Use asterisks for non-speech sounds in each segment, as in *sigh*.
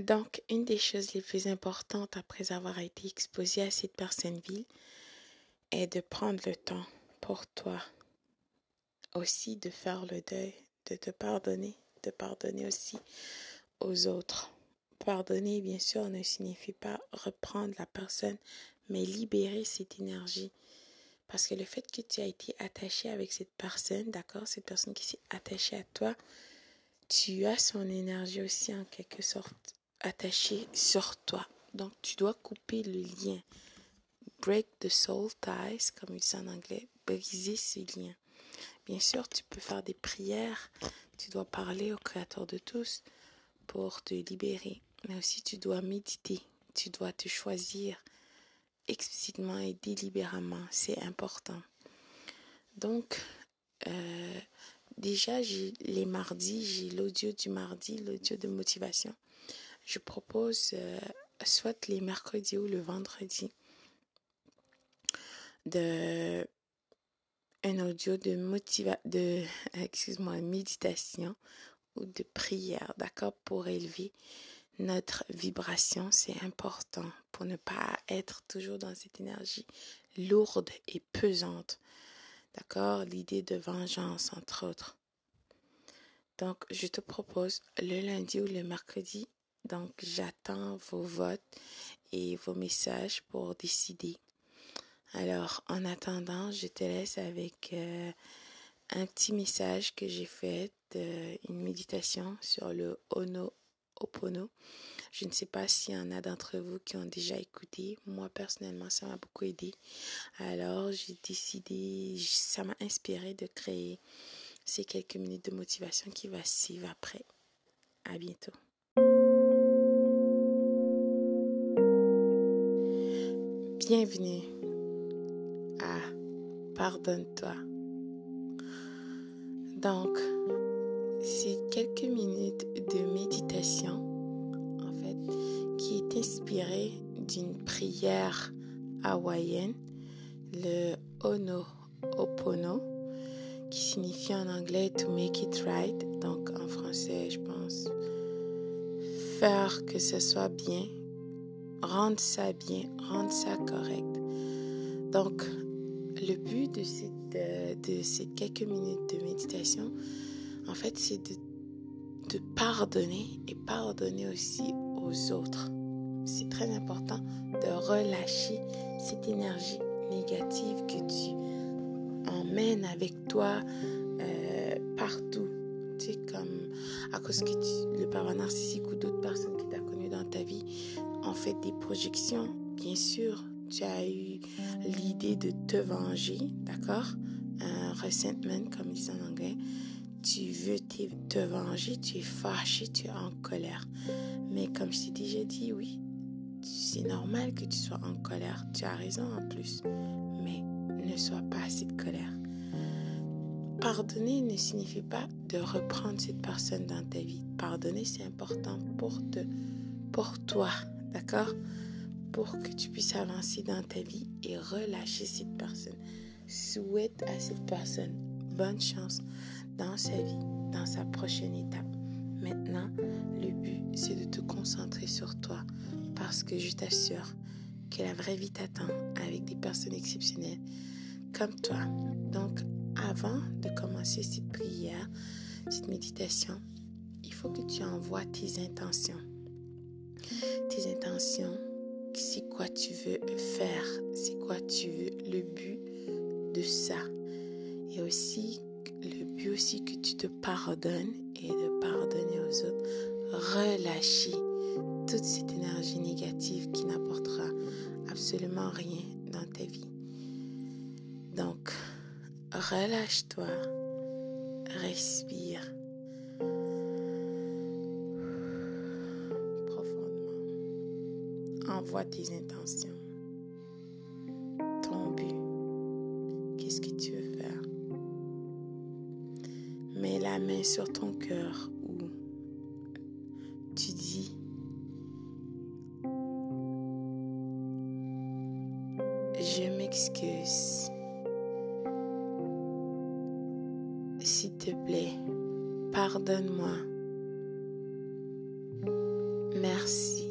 Donc, une des choses les plus importantes après avoir été exposé à cette personne ville est de prendre le temps pour toi aussi de faire le deuil, de te pardonner, de pardonner aussi aux autres. Pardonner, bien sûr, ne signifie pas reprendre la personne, mais libérer cette énergie. Parce que le fait que tu as été attaché avec cette personne, d'accord, cette personne qui s'est attachée à toi, tu as son énergie aussi en quelque sorte attachée sur toi. Donc tu dois couper le lien. Break the soul ties, comme ils disent en anglais, briser ce lien. Bien sûr, tu peux faire des prières, tu dois parler au Créateur de tous pour te libérer, mais aussi tu dois méditer, tu dois te choisir explicitement et délibérément, c'est important. Donc, euh, déjà, les mardis, j'ai l'audio du mardi, l'audio de motivation. Je propose euh, soit les mercredis ou le vendredi de un audio de motiva de *laughs* excuse-moi méditation ou de prière d'accord pour élever notre vibration. C'est important pour ne pas être toujours dans cette énergie lourde et pesante d'accord l'idée de vengeance entre autres. Donc je te propose le lundi ou le mercredi donc j'attends vos votes et vos messages pour décider alors, en attendant, je te laisse avec euh, un petit message que j'ai fait, euh, une méditation sur le Ono Opono. Je ne sais pas s'il y en a d'entre vous qui ont déjà écouté. Moi, personnellement, ça m'a beaucoup aidé. Alors, j'ai décidé, ça m'a inspiré de créer ces quelques minutes de motivation qui va suivre après. À bientôt. Bienvenue pardonne-toi. Donc, c'est quelques minutes de méditation, en fait, qui est inspirée d'une prière hawaïenne, le Ono Opono, qui signifie en anglais to make it right. Donc, en français, je pense, faire que ce soit bien, rendre ça bien, rendre ça correct. Donc, le but de, de ces quelques minutes de méditation, en fait, c'est de, pardonner et pardonner aussi aux autres. C'est très important de relâcher cette énergie négative que tu emmènes avec toi euh, partout. Tu sais, comme à cause que tu, le parent narcissique ou d'autres personnes que tu as connues dans ta vie fait des projections, bien sûr, tu as eu l'idée de te venger, d'accord? Un resentment, comme ils disent en anglais. Tu veux te venger, tu es fâché, tu es en colère. Mais comme je t'ai déjà dit, oui, c'est normal que tu sois en colère. Tu as raison en plus. Mais ne sois pas assez de colère. Pardonner ne signifie pas de reprendre cette personne dans ta vie. Pardonner, c'est important pour, te, pour toi, d'accord? Pour que tu puisses avancer dans ta vie et relâcher cette personne. Souhaite à cette personne bonne chance dans sa vie, dans sa prochaine étape. Maintenant, le but, c'est de te concentrer sur toi parce que je t'assure que la vraie vie t'attend avec des personnes exceptionnelles comme toi. Donc, avant de commencer cette prière, cette méditation, il faut que tu envoies tes intentions. Tes intentions c'est quoi tu veux faire, c'est quoi tu veux, le but de ça. Et aussi, le but aussi que tu te pardonnes et de pardonner aux autres, relâcher toute cette énergie négative qui n'apportera absolument rien dans ta vie. Donc, relâche-toi, respire envoie tes intentions, ton but, qu'est-ce que tu veux faire? Mets la main sur ton cœur où tu dis Je m'excuse. S'il te plaît, pardonne-moi. Merci.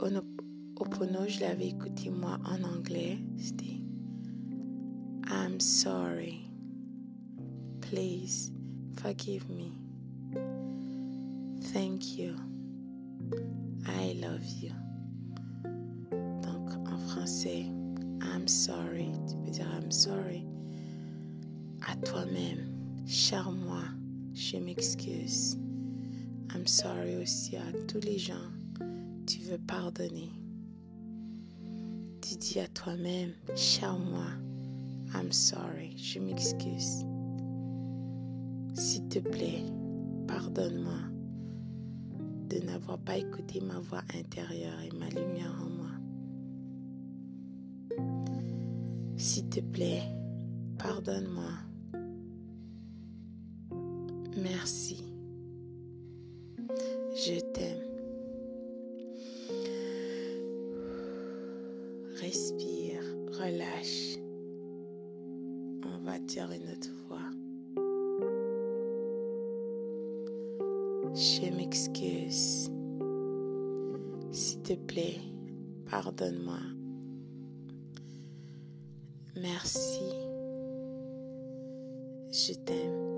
Ho'oponopono, je l'avais écouté moi en anglais. C'était I'm sorry. Please forgive me. Thank you. I love you. Donc en français, I'm sorry. Tu peux dire I'm sorry. À toi-même. Cher moi, je m'excuse. I'm sorry aussi à tous les gens. Tu veux pardonner. Tu dis à toi-même, cher moi, I'm sorry, je m'excuse. S'il te plaît, pardonne-moi de n'avoir pas écouté ma voix intérieure et ma lumière en moi. S'il te plaît, pardonne-moi. Merci. Je t'aime. Relâche. On va dire une autre fois. Je m'excuse. S'il te plaît, pardonne-moi. Merci. Je t'aime.